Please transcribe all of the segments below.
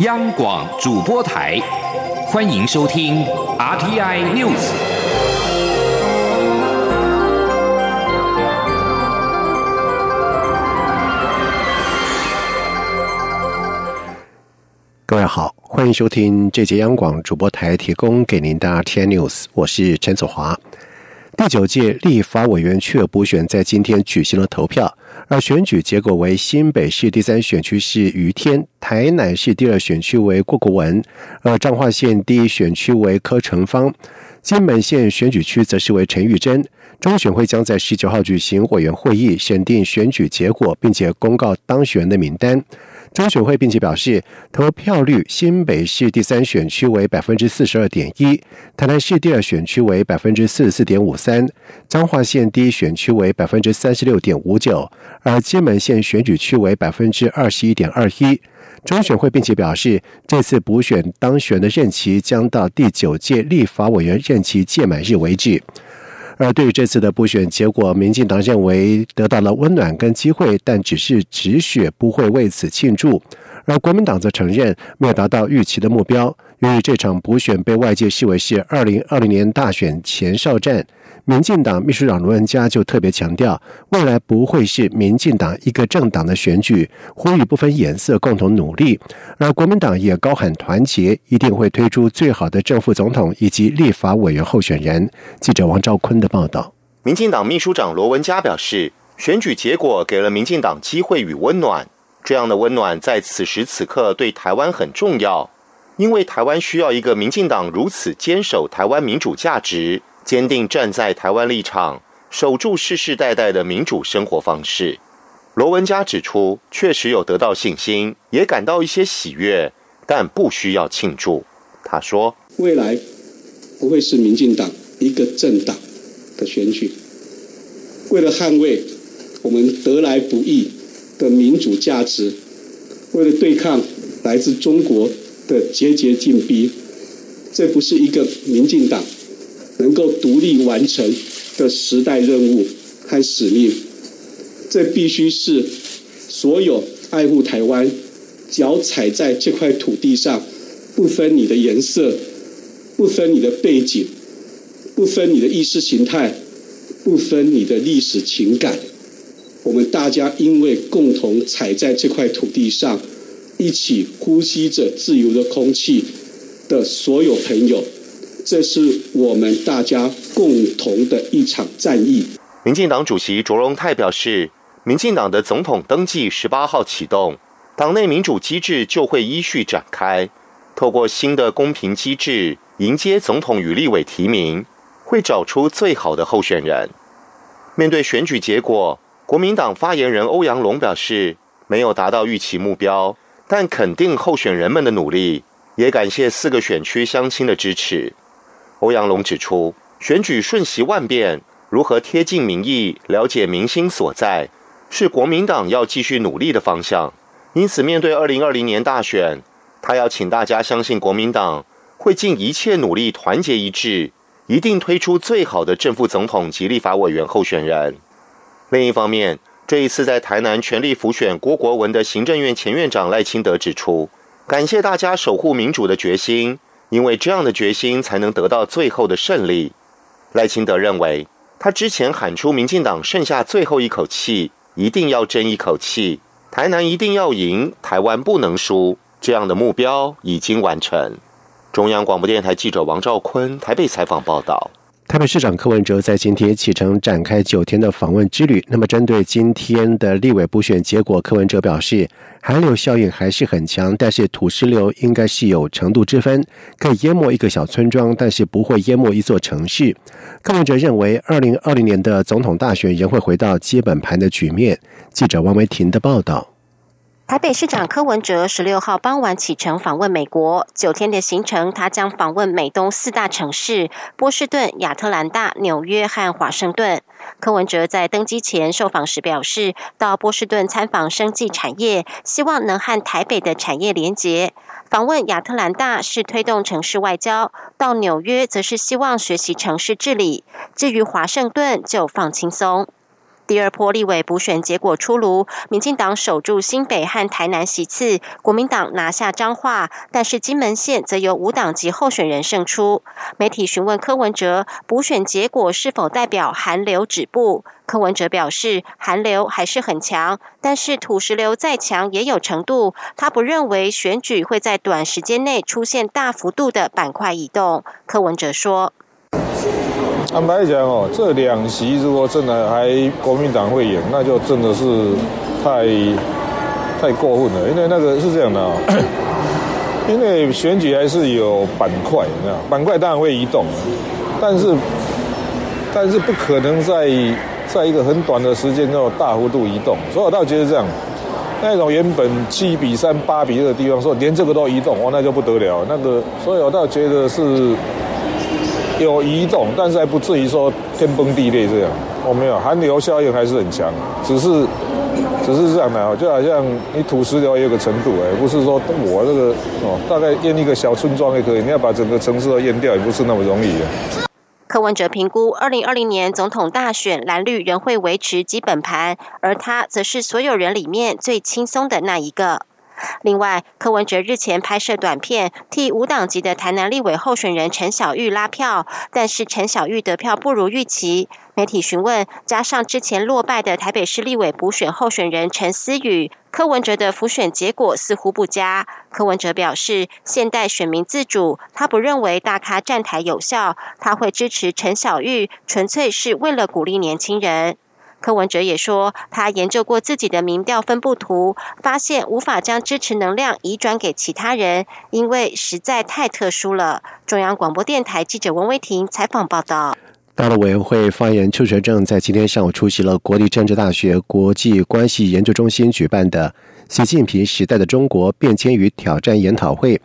央广主播台，欢迎收听 RTI News。各位好，欢迎收听这节央广主播台提供给您的 RTI News，我是陈祖华。第九届立法委员确补选在今天举行了投票，而选举结果为新北市第三选区是于天，台南市第二选区为郭国文，而彰化县第一选区为柯成芳，金门县选举区则是为陈玉珍。中选会将在十九号举行委员会议，选定选举结果，并且公告当选人的名单。中选会并且表示，投票率新北市第三选区为百分之四十二点一，台南市第二选区为百分之四十四点五三，彰化县第一选区为百分之三十六点五九，而金门县选举区为百分之二十一点二一。中选会并且表示，这次补选当选的任期将到第九届立法委员任期届满日为止。而对于这次的补选结果，民进党认为得到了温暖跟机会，但只是止血，不会为此庆祝。而国民党则承认没有达到预期的目标。由于这场补选被外界视为是二零二零年大选前哨战。民进党秘书长罗文嘉就特别强调，未来不会是民进党一个政党的选举，呼吁不分颜色共同努力。而国民党也高喊团结，一定会推出最好的正副总统以及立法委员候选人。记者王兆坤的报道。民进党秘书长罗文嘉表示，选举结果给了民进党机会与温暖，这样的温暖在此时此刻对台湾很重要，因为台湾需要一个民进党如此坚守台湾民主价值。坚定站在台湾立场，守住世世代代的民主生活方式。罗文嘉指出，确实有得到信心，也感到一些喜悦，但不需要庆祝。他说：“未来不会是民进党一个政党的选举。为了捍卫我们得来不易的民主价值，为了对抗来自中国的节节进逼，这不是一个民进党。”能够独立完成的时代任务和使命，这必须是所有爱护台湾、脚踩在这块土地上，不分你的颜色、不分你的背景、不分你的意识形态、不分你的历史情感，我们大家因为共同踩在这块土地上，一起呼吸着自由的空气的所有朋友。这是我们大家共同的一场战役。民进党主席卓荣泰表示，民进党的总统登记十八号启动，党内民主机制就会依序展开，透过新的公平机制迎接总统与立委提名，会找出最好的候选人。面对选举结果，国民党发言人欧阳龙表示，没有达到预期目标，但肯定候选人们的努力，也感谢四个选区乡亲的支持。欧阳龙指出，选举瞬息万变，如何贴近民意、了解民心所在，是国民党要继续努力的方向。因此，面对二零二零年大选，他要请大家相信国民党会尽一切努力，团结一致，一定推出最好的正副总统及立法委员候选人。另一方面，这一次在台南全力辅选郭国文的行政院前院长赖清德指出，感谢大家守护民主的决心。因为这样的决心，才能得到最后的胜利。赖清德认为，他之前喊出民进党剩下最后一口气，一定要争一口气，台南一定要赢，台湾不能输，这样的目标已经完成。中央广播电台记者王兆坤台北采访报道。台北市长柯文哲在今天启程展开九天的访问之旅。那么，针对今天的立委补选结果，柯文哲表示，寒流效应还是很强，但是土石流应该是有程度之分，可以淹没一个小村庄，但是不会淹没一座城市。柯文哲认为，二零二零年的总统大选仍会回到基本盘的局面。记者王维婷的报道。台北市长柯文哲十六号傍晚启程访问美国，九天的行程，他将访问美东四大城市：波士顿、亚特兰大、纽约和华盛顿。柯文哲在登机前受访时表示，到波士顿参访生技产业，希望能和台北的产业连结；访问亚特兰大是推动城市外交，到纽约则是希望学习城市治理。至于华盛顿，就放轻松。第二波立委补选结果出炉，民进党守住新北和台南席次，国民党拿下彰化，但是金门县则由无党籍候选人胜出。媒体询问柯文哲，补选结果是否代表寒流止步？柯文哲表示，寒流还是很强，但是土石流再强也有程度。他不认为选举会在短时间内出现大幅度的板块移动。柯文哲说。坦白讲哦，这两席如果真的还国民党会赢，那就真的是太太过分了。因为那个是这样的啊，因为选举还是有板块，你知道，板块当然会移动，但是但是不可能在在一个很短的时间内大幅度移动。所以我倒觉得这样，那种原本七比三、八比二的地方，说连这个都移动，哇，那就不得了。那个，所以我倒觉得是。有移动，但是还不至于说天崩地裂这样。我没有寒流效应还是很强，只是只是这样的啊，就好像你土石流也有个程度哎，不是说我这个哦，大概淹一个小村庄也可以，你要把整个城市都淹掉，也不是那么容易的。柯文哲评估，二零二零年总统大选蓝绿仍会维持基本盘，而他则是所有人里面最轻松的那一个。另外，柯文哲日前拍摄短片，替无党籍的台南立委候选人陈小玉拉票，但是陈小玉得票不如预期。媒体询问，加上之前落败的台北市立委补选候选人陈思宇，柯文哲的浮选结果似乎不佳。柯文哲表示，现代选民自主，他不认为大咖站台有效，他会支持陈小玉，纯粹是为了鼓励年轻人。柯文哲也说，他研究过自己的民调分布图，发现无法将支持能量移转给其他人，因为实在太特殊了。中央广播电台记者温威婷采访报道。大陆委员会发言人邱学正在今天上午出席了国立政治大学国际关系研究中心举办的“习近平时代的中国变迁与挑战”研讨会。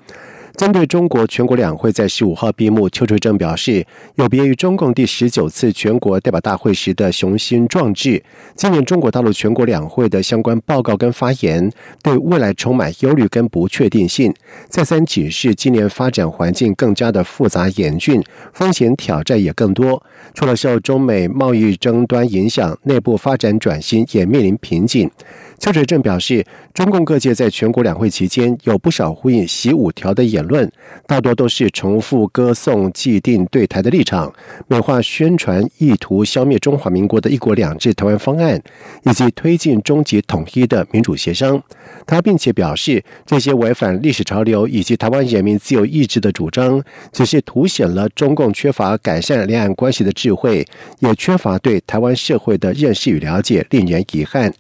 针对中国全国两会在十五号闭幕，邱垂正表示，有别于中共第十九次全国代表大会时的雄心壮志，今年中国大陆全国两会的相关报告跟发言，对未来充满忧虑跟不确定性。再三解释，今年发展环境更加的复杂严峻，风险挑战也更多。除了受中美贸易争端影响，内部发展转型也面临瓶颈。邱垂正表示，中共各界在全国两会期间有不少呼应“习五条”的言论，大多都是重复歌颂既定对台的立场，美化宣传意图消灭中华民国的一国两制台湾方案，以及推进终极统一的民主协商。他并且表示，这些违反历史潮流以及台湾人民自由意志的主张，只是凸显了中共缺乏改善两岸关系的智慧，也缺乏对台湾社会的认识与了解，令人遗憾。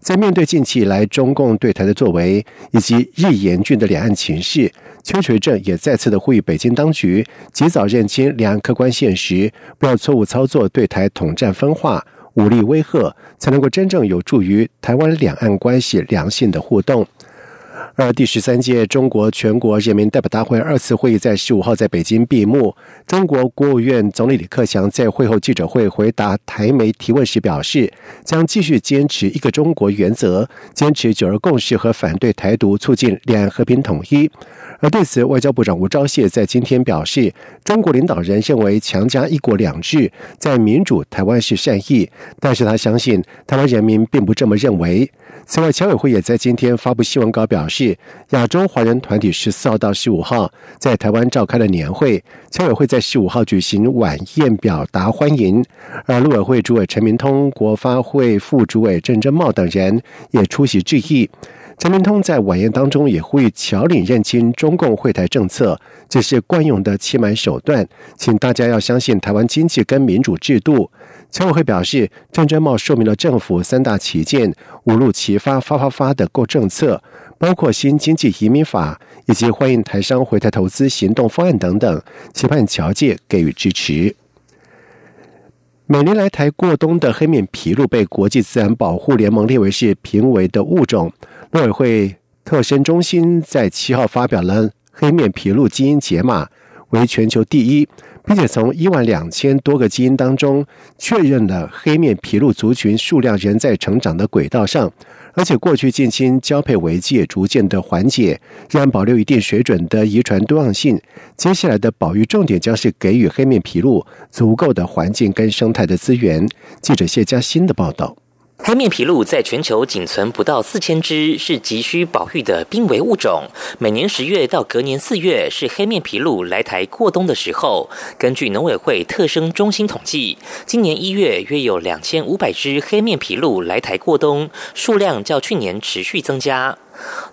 在面对近期以来中共对台的作为以及日益严峻的两岸情势，邱垂正也再次的呼吁北京当局及早认清两岸客观现实，不要错误操作对台统战分化、武力威吓，才能够真正有助于台湾两岸关系良性的互动。而第十三届中国全国人民代表大会二次会议在十五号在北京闭幕。中国国务院总理李克强在会后记者会回答台媒提问时表示，将继续坚持一个中国原则，坚持九二共识和反对台独，促进两岸和平统一。而对此，外交部长吴钊燮在今天表示，中国领导人认为强加一国两制在民主台湾是善意，但是他相信台湾人民并不这么认为。此外，侨委会也在今天发布新闻稿表示，亚洲华人团体十四号到十五号在台湾召开了年会，侨委会在十五号举行晚宴表达欢迎，而陆委会主委陈明通、国发会副主委郑珍茂等人也出席致意。陈明通在晚宴当中也呼吁侨领认清中共会台政策，这是惯用的欺瞒手段，请大家要相信台湾经济跟民主制度。侨委会表示，郑珍茂说明了政府三大旗舰五路齐发发发发的购政策，包括新经济移民法以及欢迎台商回台投资行动方案等等，期盼侨界给予支持。每年来台过冬的黑面琵鹭被国际自然保护联盟列为是濒危的物种，陆委会特生中心在七号发表了黑面琵鹭基因解码，为全球第一。并且从一万两千多个基因当中确认了黑面琵鹭族群数量仍在成长的轨道上，而且过去近亲交配危机也逐渐的缓解，仍然保留一定水准的遗传多样性。接下来的保育重点将是给予黑面琵鹭足够的环境跟生态的资源。记者谢佳欣的报道。黑面琵鹭在全球仅存不到四千只，是急需保育的濒危物种。每年十月到隔年四月是黑面琵鹭来台过冬的时候。根据农委会特生中心统计，今年一月约有两千五百只黑面琵鹭来台过冬，数量较去年持续增加。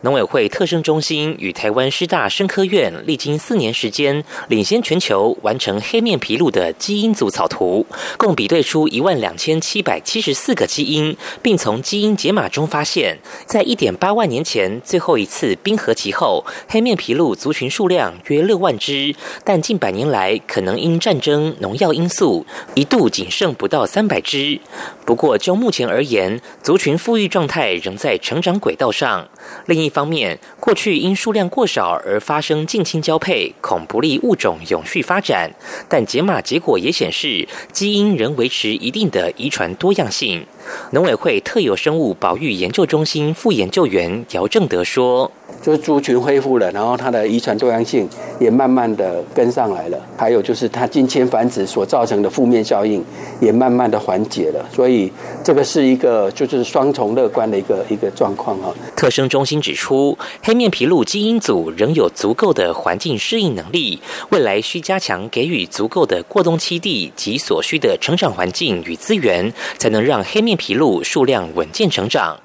农委会特生中心与台湾师大生科院历经四年时间，领先全球完成黑面琵鹭的基因组草图，共比对出一万两千七百七十四个基因，并从基因解码中发现，在一点八万年前最后一次冰河期后，黑面琵鹭族群数量约六万只，但近百年来可能因战争、农药因素，一度仅剩不到三百只。不过就目前而言，族群富裕状态仍在成长轨道上。另一方面，过去因数量过少而发生近亲交配，恐不利物种永续发展。但解码结果也显示，基因仍维持一定的遗传多样性。农委会特有生物保育研究中心副研究员姚正德说。就是猪群恢复了，然后它的遗传多样性也慢慢的跟上来了。还有就是它近亲繁殖所造成的负面效应也慢慢的缓解了。所以这个是一个就是双重乐观的一个一个状况啊。特生中心指出，黑面琵鹭基因组仍有足够的环境适应能力，未来需加强给予足够的过冬栖地及所需的成长环境与资源，才能让黑面皮鹭数量稳健成长。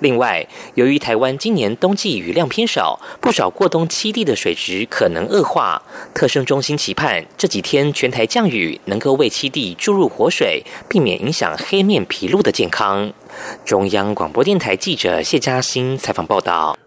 另外，由于台湾今年冬季雨量偏少，不少过冬栖地的水质可能恶化。特生中心期盼这几天全台降雨能够为栖地注入活水，避免影响黑面皮鹭的健康。中央广播电台记者谢嘉欣采访报道。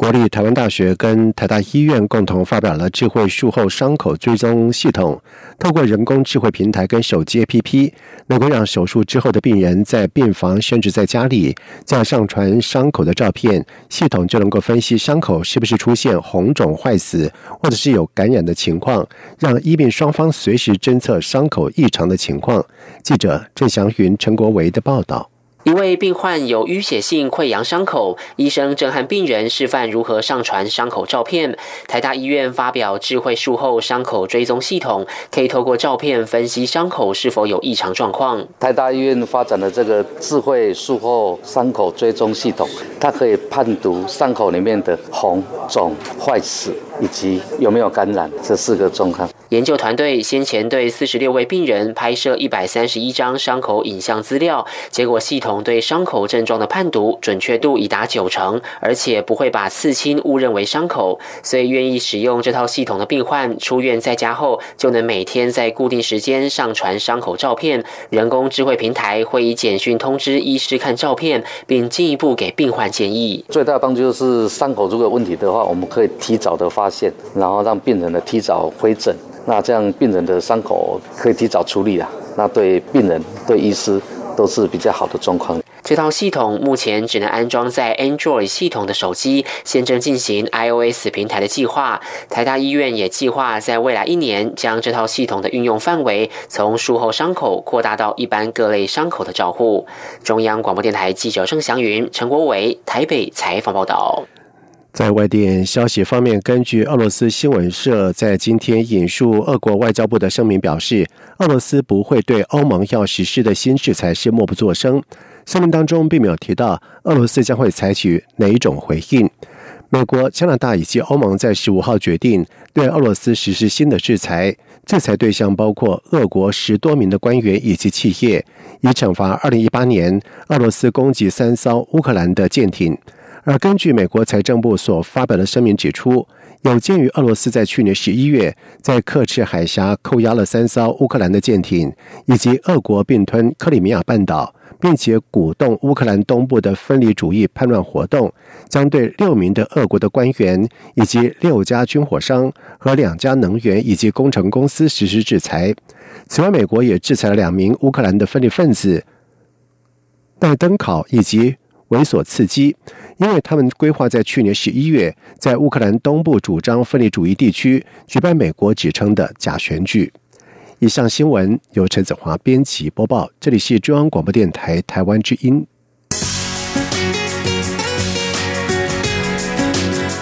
国立台湾大学跟台大医院共同发表了智慧术后伤口追踪系统，透过人工智慧平台跟手机 APP，能够让手术之后的病人在病房甚至在家里，这样上传伤口的照片，系统就能够分析伤口是不是出现红肿坏死，或者是有感染的情况，让医病双方随时侦测伤口异常的情况。记者郑祥云、陈国维的报道。一位病患有淤血性溃疡伤口，医生正和病人示范如何上传伤口照片。台大医院发表智慧术后伤口追踪系统，可以透过照片分析伤口是否有异常状况。台大医院发展的这个智慧术后伤口追踪系统，它可以判读伤口里面的红、肿、坏死以及有没有感染这四个状况。研究团队先前对四十六位病人拍摄一百三十一张伤口影像资料，结果系统对伤口症状的判读准确度已达九成，而且不会把刺青误认为伤口。所以愿意使用这套系统的病患出院在家后，就能每天在固定时间上传伤口照片。人工智慧平台会以简讯通知医师看照片，并进一步给病患建议。最大的帮助就是伤口如果有问题的话，我们可以提早的发现，然后让病人呢提早回诊。那这样病人的伤口可以提早处理了，那对病人、对医师都是比较好的状况。这套系统目前只能安装在 Android 系统的手机，现正进行 iOS 平台的计划。台大医院也计划在未来一年将这套系统的运用范围从术后伤口扩大到一般各类伤口的照护。中央广播电台记者郑祥云、陈国伟台北采访报道。在外电消息方面，根据俄罗斯新闻社在今天引述俄国外交部的声明表示，俄罗斯不会对欧盟要实施的新制裁是默不作声。声明当中并没有提到俄罗斯将会采取哪一种回应。美国、加拿大以及欧盟在十五号决定对俄罗斯实施新的制裁，制裁对象包括俄国十多名的官员以及企业，以惩罚二零一八年俄罗斯攻击三艘乌克兰的舰艇。而根据美国财政部所发表的声明指出，有鉴于俄罗斯在去年十一月在克赤海峡扣押了三艘乌克兰的舰艇，以及俄国并吞克里米亚半岛，并且鼓动乌克兰东部的分离主义叛乱活动，将对六名的俄国的官员以及六家军火商和两家能源以及工程公司实施制裁。此外，美国也制裁了两名乌克兰的分裂分子戴登考以及。猥琐刺激，因为他们规划在去年十一月在乌克兰东部主张分离主义地区举办美国指称的假选举。以上新闻由陈子华编辑播报，这里是中央广播电台台湾之音。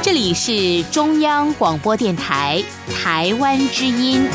这里是中央广播电台台湾之音。